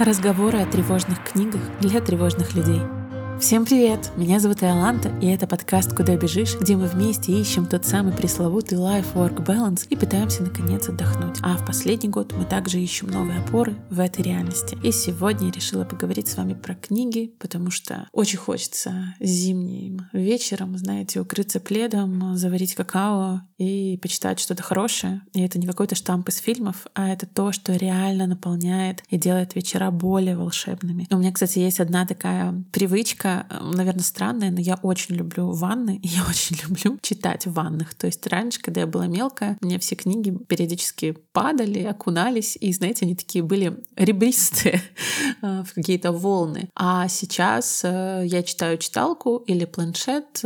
Разговоры о тревожных книгах для тревожных людей. Всем привет! Меня зовут Иоланта, и это подкаст «Куда бежишь», где мы вместе ищем тот самый пресловутый life-work balance и пытаемся наконец отдохнуть. А в последний год мы также ищем новые опоры в этой реальности. И сегодня я решила поговорить с вами про книги, потому что очень хочется зимним вечером, знаете, укрыться пледом, заварить какао и почитать что-то хорошее. И это не какой-то штамп из фильмов, а это то, что реально наполняет и делает вечера более волшебными. У меня, кстати, есть одна такая привычка, э, наверное, странная, но я очень люблю ванны, и я очень люблю читать в ваннах. То есть раньше, когда я была мелкая, мне все книги периодически падали, окунались, и, знаете, они такие были ребристые э, в какие-то волны. А сейчас э, я читаю читалку или планшет.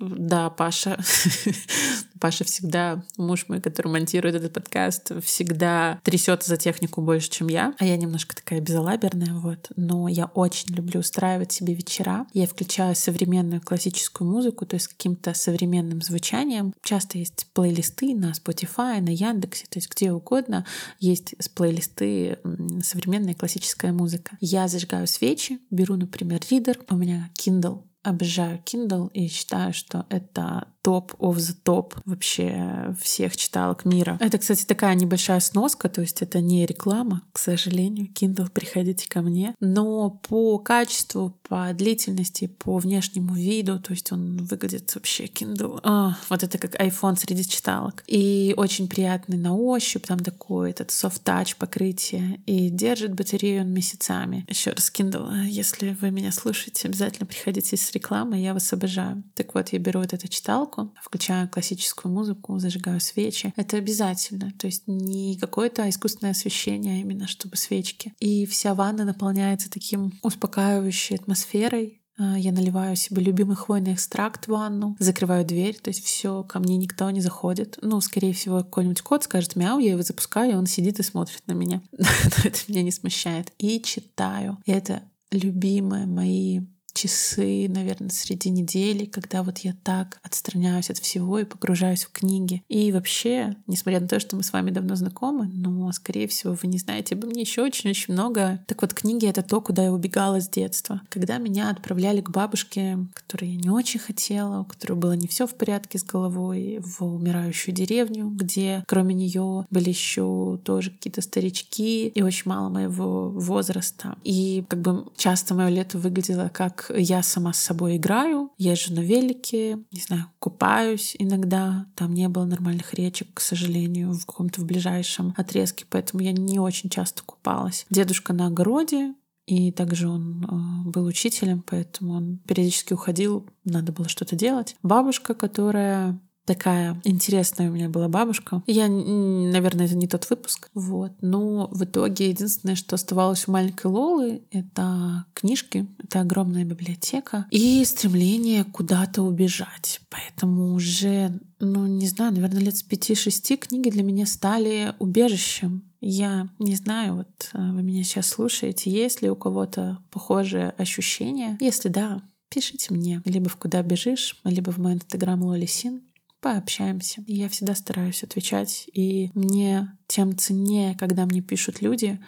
Да, Паша Паша всегда, муж мой, который монтирует этот подкаст, всегда трясется за технику больше, чем я. А я немножко такая безалаберная, вот. Но я очень люблю устраивать себе вечера. Я включаю современную классическую музыку, то есть каким-то современным звучанием. Часто есть плейлисты на Spotify, на Яндексе, то есть где угодно есть плейлисты современная классическая музыка. Я зажигаю свечи, беру, например, ридер, у меня Kindle обожаю Kindle и считаю, что это топ of the топ вообще всех читалок мира. Это, кстати, такая небольшая сноска, то есть это не реклама, к сожалению. Kindle, приходите ко мне. Но по качеству, по длительности, по внешнему виду, то есть он выглядит вообще Kindle. А, вот это как iPhone среди читалок. И очень приятный на ощупь, там такой этот soft touch покрытие. И держит батарею он месяцами. Еще раз, Kindle, если вы меня слушаете, обязательно приходите с рекламой, я вас обожаю. Так вот, я беру вот эту читалку, включаю классическую музыку, зажигаю свечи. Это обязательно. То есть не какое-то искусственное освещение, а именно чтобы свечки. И вся ванна наполняется таким успокаивающей атмосферой, а, я наливаю себе любимый хвойный экстракт в ванну, закрываю дверь, то есть все, ко мне никто не заходит. Ну, скорее всего, какой-нибудь кот скажет мяу, я его запускаю, и он сидит и смотрит на меня. Но это меня не смущает. И читаю. И это любимые мои часы, наверное, среди недели, когда вот я так отстраняюсь от всего и погружаюсь в книги. И вообще, несмотря на то, что мы с вами давно знакомы, но, скорее всего, вы не знаете обо мне еще очень-очень много. Так вот, книги — это то, куда я убегала с детства. Когда меня отправляли к бабушке, которой я не очень хотела, у которой было не все в порядке с головой, в умирающую деревню, где кроме нее были еще тоже какие-то старички и очень мало моего возраста. И как бы часто мое лето выглядело как я сама с собой играю, езжу на велике, не знаю, купаюсь иногда. Там не было нормальных речек, к сожалению, в каком-то в ближайшем отрезке, поэтому я не очень часто купалась. Дедушка на огороде, и также он э, был учителем, поэтому он периодически уходил, надо было что-то делать. Бабушка, которая такая интересная у меня была бабушка. Я, наверное, это не тот выпуск. Вот. Но в итоге единственное, что оставалось у маленькой Лолы, это книжки, это огромная библиотека и стремление куда-то убежать. Поэтому уже, ну, не знаю, наверное, лет с пяти-шести книги для меня стали убежищем. Я не знаю, вот э, вы меня сейчас слушаете, есть ли у кого-то похожее ощущение? Если да, пишите мне либо в «Куда бежишь», либо в мой инстаграм Лолисин пообщаемся. Я всегда стараюсь отвечать, и мне тем ценнее, когда мне пишут люди,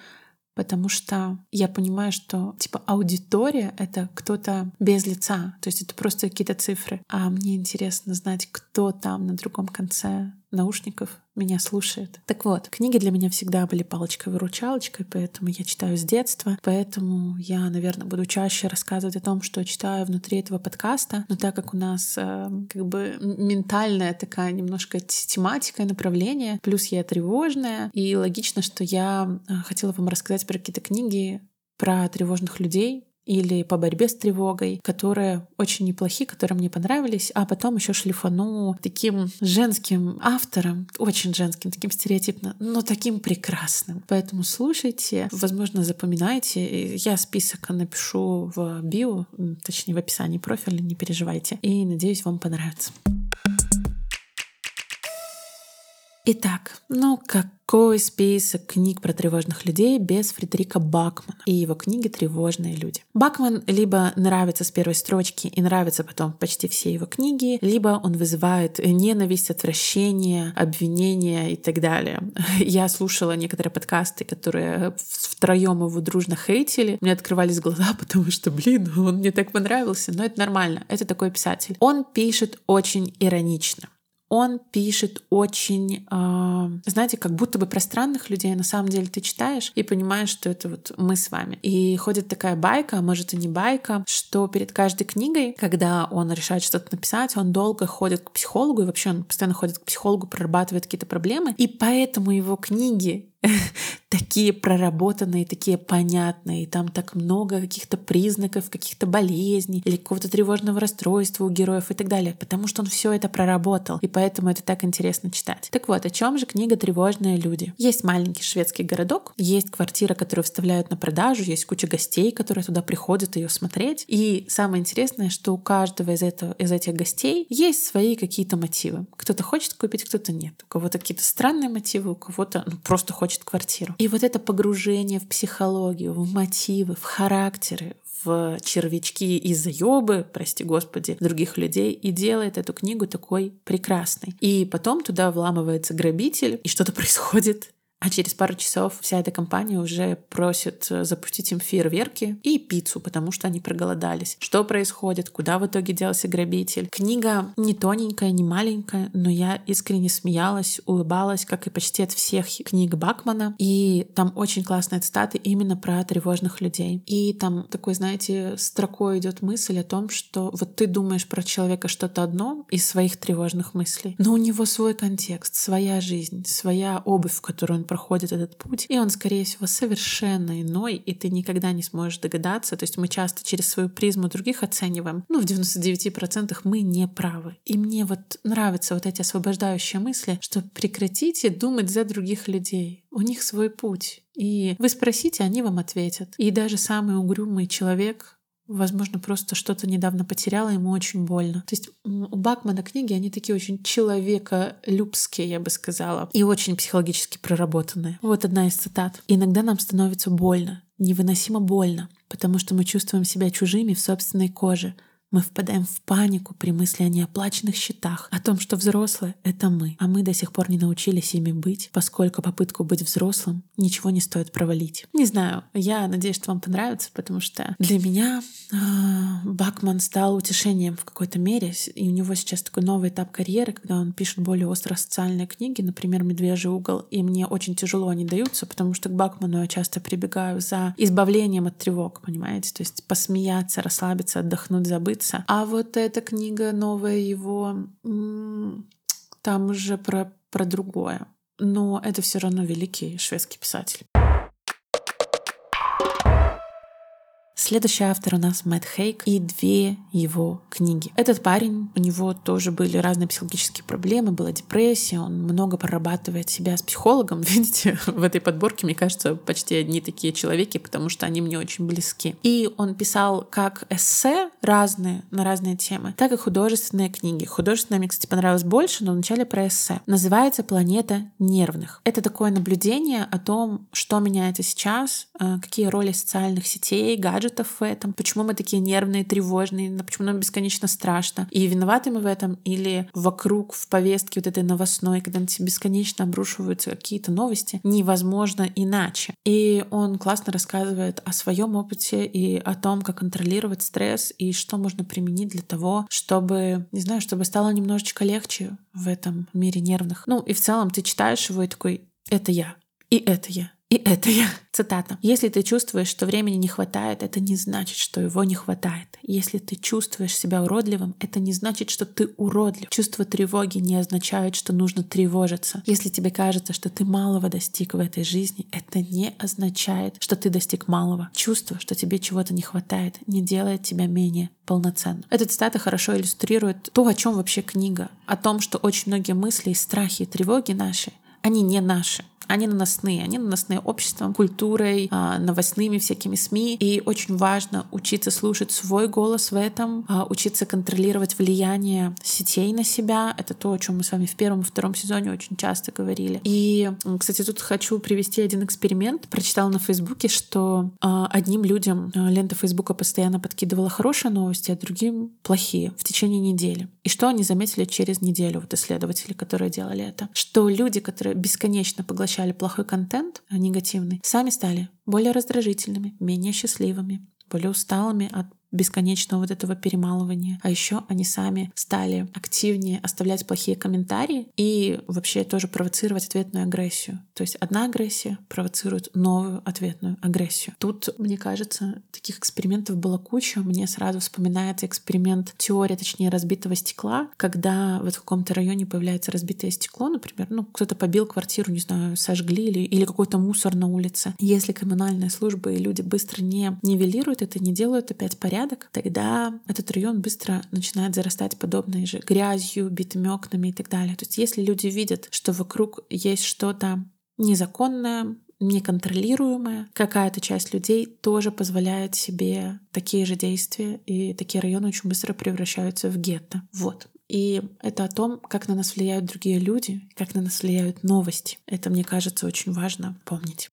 потому что я понимаю, что типа аудитория — это кто-то без лица, то есть это просто какие-то цифры. А мне интересно знать, кто там на другом конце наушников меня слушает. Так вот, книги для меня всегда были палочкой-выручалочкой, поэтому я читаю с детства, поэтому я, наверное, буду чаще рассказывать о том, что читаю внутри этого подкаста, но так как у нас э, как бы ментальная такая немножко тематика, направление, плюс я тревожная, и логично, что я э, хотела вам рассказать про какие-то книги про тревожных людей, или по борьбе с тревогой, которые очень неплохие, которые мне понравились, а потом еще шлифану таким женским автором, очень женским, таким стереотипно, но таким прекрасным. Поэтому слушайте, возможно, запоминайте. Я список напишу в био, точнее в описании профиля, не переживайте. И надеюсь, вам понравится. Итак, ну какой список книг про тревожных людей без Фредерика Бакмана и его книги «Тревожные люди». Бакман либо нравится с первой строчки и нравится потом почти все его книги, либо он вызывает ненависть, отвращение, обвинения и так далее. Я слушала некоторые подкасты, которые втроем его дружно хейтили. Мне открывались глаза, потому что, блин, он мне так понравился. Но это нормально. Это такой писатель. Он пишет очень иронично он пишет очень, э, знаете, как будто бы про странных людей. На самом деле ты читаешь и понимаешь, что это вот мы с вами. И ходит такая байка, а может и не байка, что перед каждой книгой, когда он решает что-то написать, он долго ходит к психологу, и вообще он постоянно ходит к психологу, прорабатывает какие-то проблемы. И поэтому его книги такие проработанные, такие понятные. Там так много каких-то признаков, каких-то болезней или какого-то тревожного расстройства у героев и так далее, потому что он все это проработал, и поэтому это так интересно читать. Так вот, о чем же книга «Тревожные люди»? Есть маленький шведский городок, есть квартира, которую вставляют на продажу, есть куча гостей, которые туда приходят ее смотреть. И самое интересное, что у каждого из, этого, из этих гостей есть свои какие-то мотивы. Кто-то хочет купить, кто-то нет. У кого-то какие-то странные мотивы, у кого-то ну, просто хочет хочет квартиру. И вот это погружение в психологию, в мотивы, в характеры, в червячки и заебы, прости господи, других людей и делает эту книгу такой прекрасной. И потом туда вламывается грабитель, и что-то происходит а через пару часов вся эта компания уже просит э, запустить им фейерверки и пиццу, потому что они проголодались. Что происходит? Куда в итоге делся грабитель? Книга не тоненькая, не маленькая, но я искренне смеялась, улыбалась, как и почти от всех книг Бакмана. И там очень классные цитаты именно про тревожных людей. И там такой, знаете, строкой идет мысль о том, что вот ты думаешь про человека что-то одно из своих тревожных мыслей, но у него свой контекст, своя жизнь, своя обувь, в которую он проходит этот путь, и он, скорее всего, совершенно иной, и ты никогда не сможешь догадаться. То есть мы часто через свою призму других оцениваем, ну, в 99% мы не правы. И мне вот нравятся вот эти освобождающие мысли, что прекратите думать за других людей. У них свой путь. И вы спросите, они вам ответят. И даже самый угрюмый человек возможно, просто что-то недавно потеряла, ему очень больно. То есть у Бакмана книги, они такие очень человеколюбские, я бы сказала, и очень психологически проработанные. Вот одна из цитат. «Иногда нам становится больно, невыносимо больно, потому что мы чувствуем себя чужими в собственной коже, мы впадаем в панику при мысли о неоплаченных счетах, о том, что взрослые — это мы, а мы до сих пор не научились ими быть, поскольку попытку быть взрослым ничего не стоит провалить. Не знаю, я надеюсь, что вам понравится, потому что для меня э, Бакман стал утешением в какой-то мере, и у него сейчас такой новый этап карьеры, когда он пишет более остро-социальные книги, например, «Медвежий угол», и мне очень тяжело они даются, потому что к Бакману я часто прибегаю за избавлением от тревог, понимаете? То есть посмеяться, расслабиться, отдохнуть, забыть, нравится. А вот эта книга новая его, там уже про, про другое. Но это все равно великий шведский писатель. Следующий автор у нас Мэтт Хейк и две его книги. Этот парень, у него тоже были разные психологические проблемы, была депрессия, он много прорабатывает себя с психологом. Видите, в этой подборке, мне кажется, почти одни такие человеки, потому что они мне очень близки. И он писал как эссе разные, на разные темы, так и художественные книги. Художественная мне, кстати, понравилась больше, но вначале про эссе. Называется «Планета нервных». Это такое наблюдение о том, что меняется сейчас, э, какие роли социальных сетей, гаджетов гаджетов в этом, почему мы такие нервные, тревожные, почему нам бесконечно страшно. И виноваты мы в этом или вокруг в повестке вот этой новостной, когда бесконечно обрушиваются какие-то новости, невозможно иначе. И он классно рассказывает о своем опыте и о том, как контролировать стресс и что можно применить для того, чтобы, не знаю, чтобы стало немножечко легче в этом мире нервных. Ну и в целом ты читаешь его и такой, это я, и это я, и это я. Цитата. «Если ты чувствуешь, что времени не хватает, это не значит, что его не хватает. Если ты чувствуешь себя уродливым, это не значит, что ты уродлив. Чувство тревоги не означает, что нужно тревожиться. Если тебе кажется, что ты малого достиг в этой жизни, это не означает, что ты достиг малого. Чувство, что тебе чего-то не хватает, не делает тебя менее полноценным. Эта цитата хорошо иллюстрирует то, о чем вообще книга. О том, что очень многие мысли, страхи и тревоги наши, они не наши они наносные, они наносные обществом, культурой, а, новостными всякими СМИ, и очень важно учиться слушать свой голос в этом, а, учиться контролировать влияние сетей на себя. Это то, о чем мы с вами в первом и втором сезоне очень часто говорили. И, кстати, тут хочу привести один эксперимент. Прочитала на Фейсбуке, что а, одним людям лента Фейсбука постоянно подкидывала хорошие новости, а другим плохие в течение недели. И что они заметили через неделю, вот исследователи, которые делали это? Что люди, которые бесконечно поглощали плохой контент, негативный, сами стали более раздражительными, менее счастливыми, более усталыми от бесконечного вот этого перемалывания. А еще они сами стали активнее оставлять плохие комментарии и вообще тоже провоцировать ответную агрессию. То есть одна агрессия провоцирует новую ответную агрессию. Тут, мне кажется, таких экспериментов было куча. Мне сразу вспоминается эксперимент теория, точнее, разбитого стекла, когда вот в каком-то районе появляется разбитое стекло, например, ну, кто-то побил квартиру, не знаю, сожгли или, или какой-то мусор на улице. Если коммунальная служба и люди быстро не нивелируют это, не делают опять порядок, порядок, тогда этот район быстро начинает зарастать подобной же грязью, битыми окнами и так далее. То есть если люди видят, что вокруг есть что-то незаконное, неконтролируемое, какая-то часть людей тоже позволяет себе такие же действия, и такие районы очень быстро превращаются в гетто. Вот. И это о том, как на нас влияют другие люди, как на нас влияют новости. Это, мне кажется, очень важно помнить.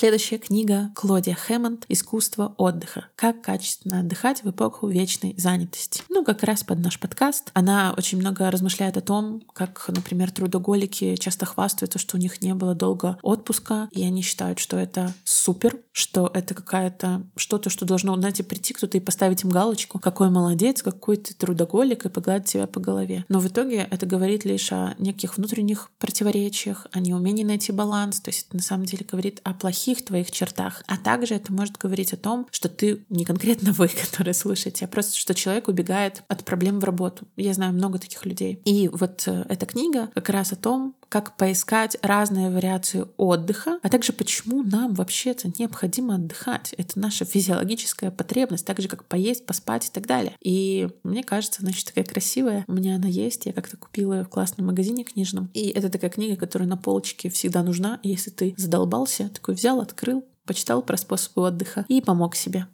Следующая книга Клодия Хэммонд «Искусство отдыха. Как качественно отдыхать в эпоху вечной занятости». Ну, как раз под наш подкаст. Она очень много размышляет о том, как, например, трудоголики часто хвастаются, что у них не было долго отпуска, и они считают, что это супер, что это какая-то что-то, что должно, знаете, прийти кто-то и поставить им галочку, какой молодец, какой ты трудоголик, и погладить себя по голове. Но в итоге это говорит лишь о неких внутренних противоречиях, о неумении найти баланс, то есть это на самом деле говорит о плохих плохих твоих чертах, а также это может говорить о том, что ты не конкретно вы, которые слушаете, а просто что человек убегает от проблем в работу. Я знаю много таких людей. И вот э, эта книга как раз о том, как поискать разные вариации отдыха, а также почему нам вообще-то необходимо отдыхать. Это наша физиологическая потребность, так же как поесть, поспать и так далее. И мне кажется, она еще такая красивая. У меня она есть, я как-то купила ее в классном магазине книжном. И это такая книга, которая на полочке всегда нужна. Если ты задолбался, такой взял, открыл, почитал про способы отдыха и помог себе.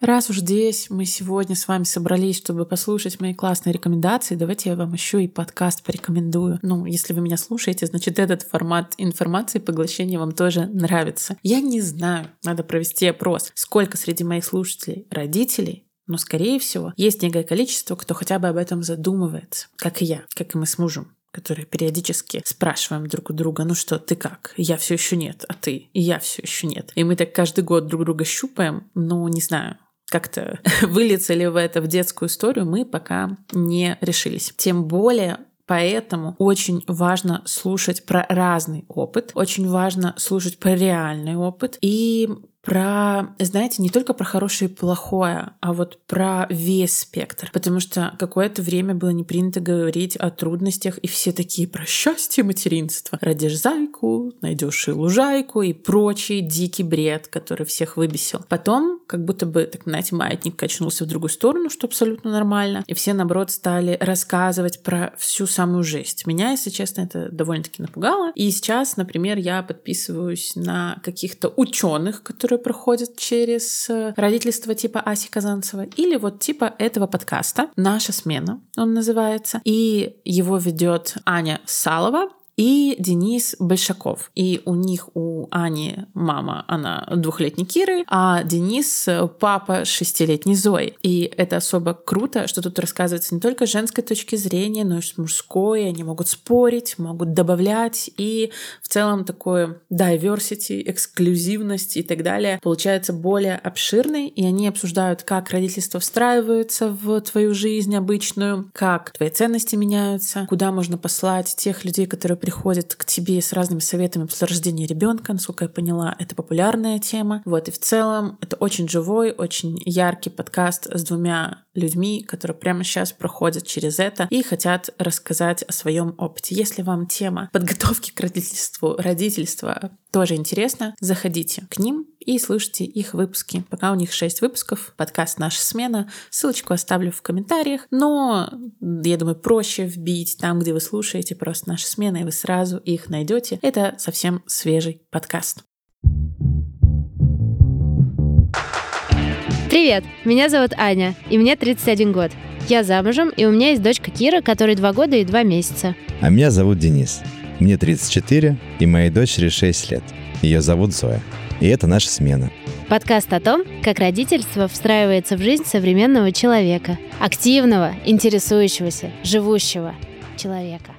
Раз уж здесь мы сегодня с вами собрались, чтобы послушать мои классные рекомендации, давайте я вам еще и подкаст порекомендую. Ну, если вы меня слушаете, значит, этот формат информации поглощения вам тоже нравится. Я не знаю, надо провести опрос, сколько среди моих слушателей родителей, но, скорее всего, есть некое количество, кто хотя бы об этом задумывается, как и я, как и мы с мужем которые периодически спрашиваем друг у друга, ну что, ты как? Я все еще нет, а ты? И я все еще нет. И мы так каждый год друг друга щупаем, но не знаю, как-то выльется ли в это в детскую историю, мы пока не решились. Тем более Поэтому очень важно слушать про разный опыт, очень важно слушать про реальный опыт и про, знаете, не только про хорошее и плохое, а вот про весь спектр. Потому что какое-то время было не принято говорить о трудностях, и все такие про счастье материнства. Родишь зайку, найдешь и лужайку, и прочий дикий бред, который всех выбесил. Потом, как будто бы, так, знаете, маятник качнулся в другую сторону, что абсолютно нормально, и все, наоборот, стали рассказывать про всю самую жесть. Меня, если честно, это довольно-таки напугало. И сейчас, например, я подписываюсь на каких-то ученых, которые которые проходят через э, родительство типа Аси Казанцева, или вот типа этого подкаста «Наша смена» он называется. И его ведет Аня Салова, и Денис Большаков. И у них, у Ани мама, она двухлетней Киры, а Денис папа шестилетней Зои. И это особо круто, что тут рассказывается не только с женской точки зрения, но и с мужской. Они могут спорить, могут добавлять. И в целом такое diversity, эксклюзивность и так далее получается более обширной. И они обсуждают, как родительство встраивается в твою жизнь обычную, как твои ценности меняются, куда можно послать тех людей, которые приходит к тебе с разными советами после рождения ребенка. Насколько я поняла, это популярная тема. Вот, и в целом это очень живой, очень яркий подкаст с двумя людьми, которые прямо сейчас проходят через это и хотят рассказать о своем опыте. Если вам тема подготовки к родительству, родительства тоже интересна, заходите к ним и слушайте их выпуски. Пока у них 6 выпусков, подкаст «Наша смена». Ссылочку оставлю в комментариях, но, я думаю, проще вбить там, где вы слушаете просто «Наша смена», и вы сразу их найдете. Это совсем свежий подкаст. Привет, меня зовут Аня, и мне 31 год. Я замужем, и у меня есть дочка Кира, которой 2 года и 2 месяца. А меня зовут Денис. Мне 34, и моей дочери 6 лет. Ее зовут Зоя. И это наша смена. Подкаст о том, как родительство встраивается в жизнь современного человека. Активного, интересующегося, живущего человека.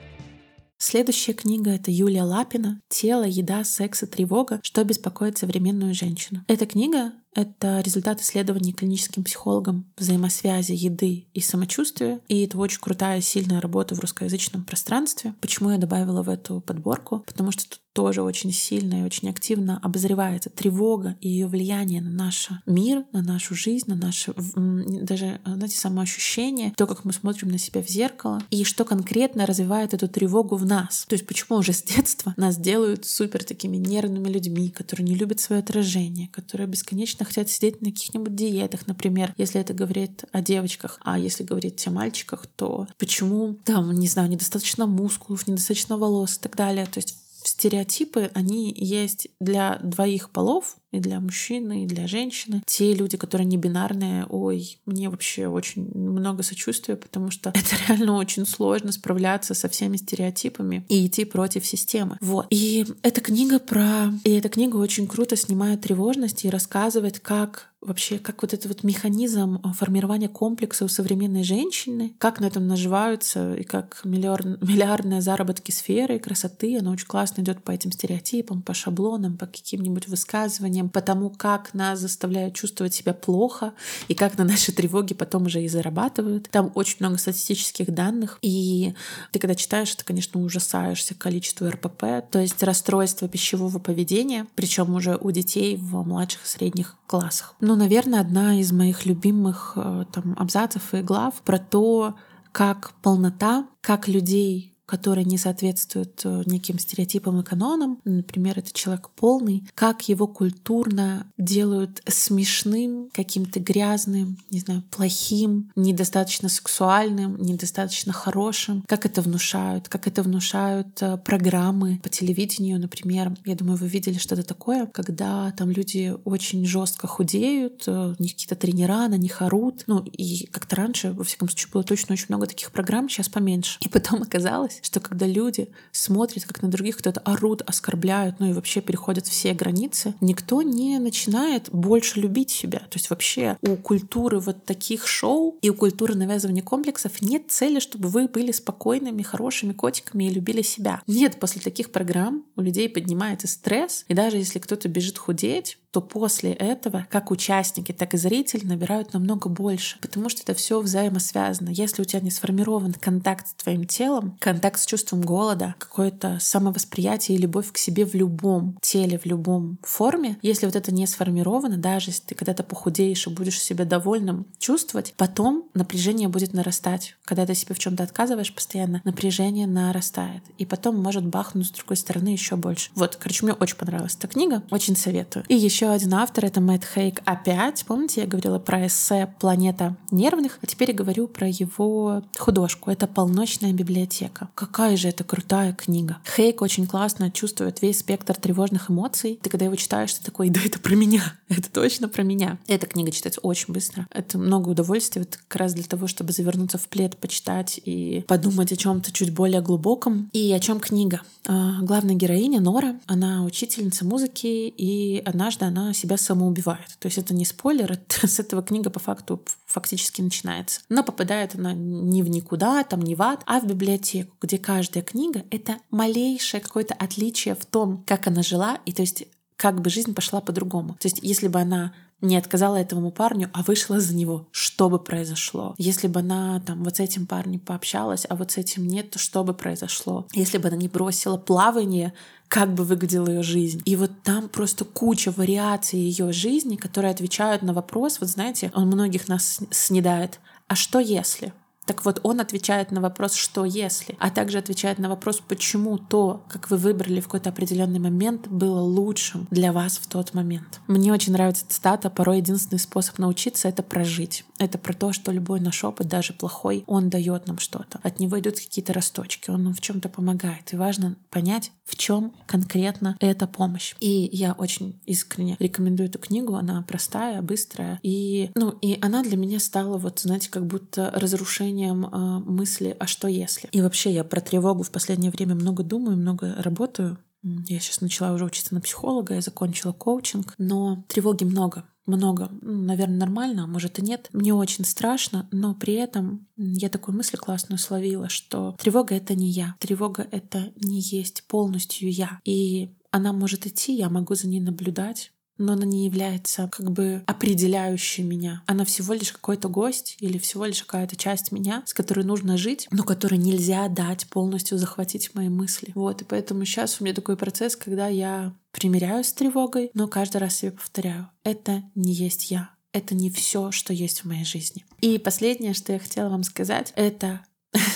Следующая книга — это Юлия Лапина «Тело, еда, секс и тревога. Что беспокоит современную женщину». Эта книга это результат исследований клиническим психологом взаимосвязи еды и самочувствия. И это очень крутая, сильная работа в русскоязычном пространстве. Почему я добавила в эту подборку? Потому что тут тоже очень сильно и очень активно обозревается тревога и ее влияние на наш мир, на нашу жизнь, на наше даже, знаете, самоощущение, то, как мы смотрим на себя в зеркало, и что конкретно развивает эту тревогу в нас. То есть почему уже с детства нас делают супер такими нервными людьми, которые не любят свое отражение, которые бесконечно женщины хотят сидеть на каких-нибудь диетах, например, если это говорит о девочках. А если говорить о мальчиках, то почему там, не знаю, недостаточно мускулов, недостаточно волос и так далее. То есть стереотипы, они есть для двоих полов, и для мужчины, и для женщины. Те люди, которые не бинарные, ой, мне вообще очень много сочувствия, потому что это реально очень сложно справляться со всеми стереотипами и идти против системы. Вот. И эта книга про... И эта книга очень круто снимает тревожность и рассказывает, как вообще, как вот этот вот механизм формирования комплекса у современной женщины, как на этом наживаются и как миллиард, миллиардные заработки сферы красоты, она очень классно идет по этим стереотипам, по шаблонам, по каким-нибудь высказываниям, исследованиям по тому, как нас заставляют чувствовать себя плохо и как на наши тревоги потом уже и зарабатывают. Там очень много статистических данных, и ты когда читаешь, ты, конечно, ужасаешься количеству РПП, то есть расстройство пищевого поведения, причем уже у детей в младших и средних классах. Ну, наверное, одна из моих любимых э, там абзацев и глав про то, как полнота, как людей который не соответствует э, неким стереотипам и канонам, например, это человек полный, как его культурно делают смешным, каким-то грязным, не знаю, плохим, недостаточно сексуальным, недостаточно хорошим, как это внушают, как это внушают э, программы по телевидению, например. Я думаю, вы видели что-то такое, когда там люди очень жестко худеют, э, у них какие-то тренера, на них орут. Ну, и как-то раньше, во всяком случае, было точно очень много таких программ, сейчас поменьше. И потом оказалось, что когда люди смотрят, как на других кто-то орут, оскорбляют, ну и вообще переходят все границы, никто не начинает больше любить себя. То есть вообще у культуры вот таких шоу и у культуры навязывания комплексов нет цели, чтобы вы были спокойными, хорошими котиками и любили себя. Нет, после таких программ у людей поднимается стресс, и даже если кто-то бежит худеть, то после этого как участники, так и зрители набирают намного больше, потому что это все взаимосвязано. Если у тебя не сформирован контакт с твоим телом, контакт с чувством голода, какое-то самовосприятие и любовь к себе в любом теле, в любом форме, если вот это не сформировано, даже если ты когда-то похудеешь и будешь себя довольным чувствовать, потом напряжение будет нарастать. Когда ты себе в чем-то отказываешь постоянно, напряжение нарастает. И потом может бахнуть с другой стороны еще больше. Вот, короче, мне очень понравилась эта книга, очень советую. И еще еще один автор — это Мэтт Хейк опять. Помните, я говорила про эссе «Планета нервных», а теперь я говорю про его художку. Это «Полночная библиотека». Какая же это крутая книга. Хейк очень классно чувствует весь спектр тревожных эмоций. Ты когда его читаешь, ты такой, да это про меня, это точно про меня. Эта книга читается очень быстро. Это много удовольствия вот как раз для того, чтобы завернуться в плед, почитать и подумать о чем то чуть более глубоком. И о чем книга? А, главная героиня Нора, она учительница музыки, и однажды она себя самоубивает. То есть это не спойлер, это, с этого книга по факту фактически начинается. Но попадает она не в никуда, там не в ад, а в библиотеку, где каждая книга — это малейшее какое-то отличие в том, как она жила, и то есть как бы жизнь пошла по-другому. То есть если бы она не отказала этому парню, а вышла за него, что бы произошло? Если бы она там вот с этим парнем пообщалась, а вот с этим нет, то что бы произошло? Если бы она не бросила плавание, как бы выглядела ее жизнь. И вот там просто куча вариаций ее жизни, которые отвечают на вопрос, вот знаете, он многих нас снедает. А что если? Так вот, он отвечает на вопрос «что если?», а также отвечает на вопрос «почему то, как вы выбрали в какой-то определенный момент, было лучшим для вас в тот момент?». Мне очень нравится цитата «порой единственный способ научиться — это прожить». Это про то, что любой наш опыт, даже плохой, он дает нам что-то. От него идут какие-то росточки, он нам в чем-то помогает. И важно понять, в чем конкретно эта помощь. И я очень искренне рекомендую эту книгу. Она простая, быстрая. И, ну, и она для меня стала вот, знаете, как будто разрушением э, мысли «а что если?». И вообще я про тревогу в последнее время много думаю, много работаю. Я сейчас начала уже учиться на психолога, я закончила коучинг, но тревоги много много. Ну, наверное, нормально, а может и нет. Мне очень страшно, но при этом я такую мысль классную словила, что тревога — это не я. Тревога — это не есть полностью я. И она может идти, я могу за ней наблюдать, но она не является как бы определяющей меня. Она всего лишь какой-то гость или всего лишь какая-то часть меня, с которой нужно жить, но которой нельзя дать полностью захватить мои мысли. Вот, и поэтому сейчас у меня такой процесс, когда я примиряюсь с тревогой, но каждый раз себе повторяю, это не есть я. Это не все, что есть в моей жизни. И последнее, что я хотела вам сказать, это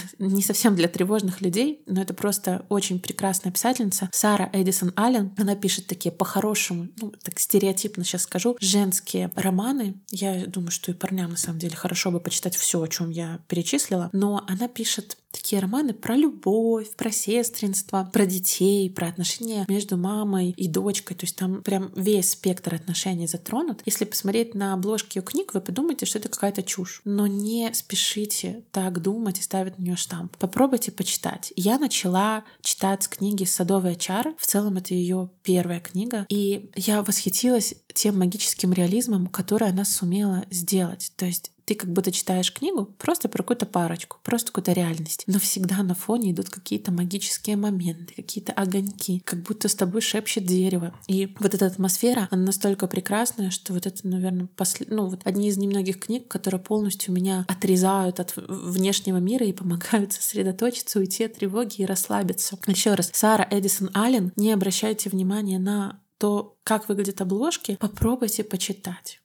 не совсем для тревожных людей, но это просто очень прекрасная писательница Сара Эдисон Аллен. Она пишет такие по-хорошему, ну, так стереотипно сейчас скажу, женские романы. Я думаю, что и парням на самом деле хорошо бы почитать все, о чем я перечислила. Но она пишет такие романы про любовь, про сестринство, про детей, про отношения между мамой и дочкой. То есть там прям весь спектр отношений затронут. Если посмотреть на обложки ее книг, вы подумаете, что это какая-то чушь. Но не спешите так думать и ставить нее штамп. Попробуйте почитать. Я начала читать книги «Садовая чара». В целом это ее первая книга. И я восхитилась тем магическим реализмом, который она сумела сделать. То есть ты как будто читаешь книгу просто про какую-то парочку, просто какую-то реальность. Но всегда на фоне идут какие-то магические моменты, какие-то огоньки, как будто с тобой шепчет дерево. И вот эта атмосфера, она настолько прекрасная, что вот это, наверное, после... ну, вот одни из немногих книг, которые полностью меня отрезают от внешнего мира и помогают сосредоточиться, уйти от тревоги и расслабиться. Еще раз, Сара Эдисон Аллен, не обращайте внимания на то, как выглядят обложки, попробуйте почитать.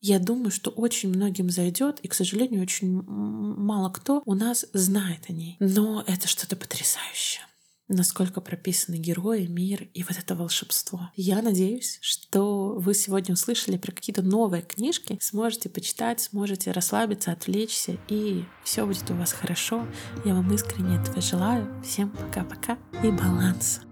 Я думаю, что очень многим зайдет, и, к сожалению, очень мало кто у нас знает о ней. Но это что-то потрясающее насколько прописаны герои, мир и вот это волшебство. Я надеюсь, что вы сегодня услышали про какие-то новые книжки, сможете почитать, сможете расслабиться, отвлечься, и все будет у вас хорошо. Я вам искренне этого желаю. Всем пока-пока и баланса.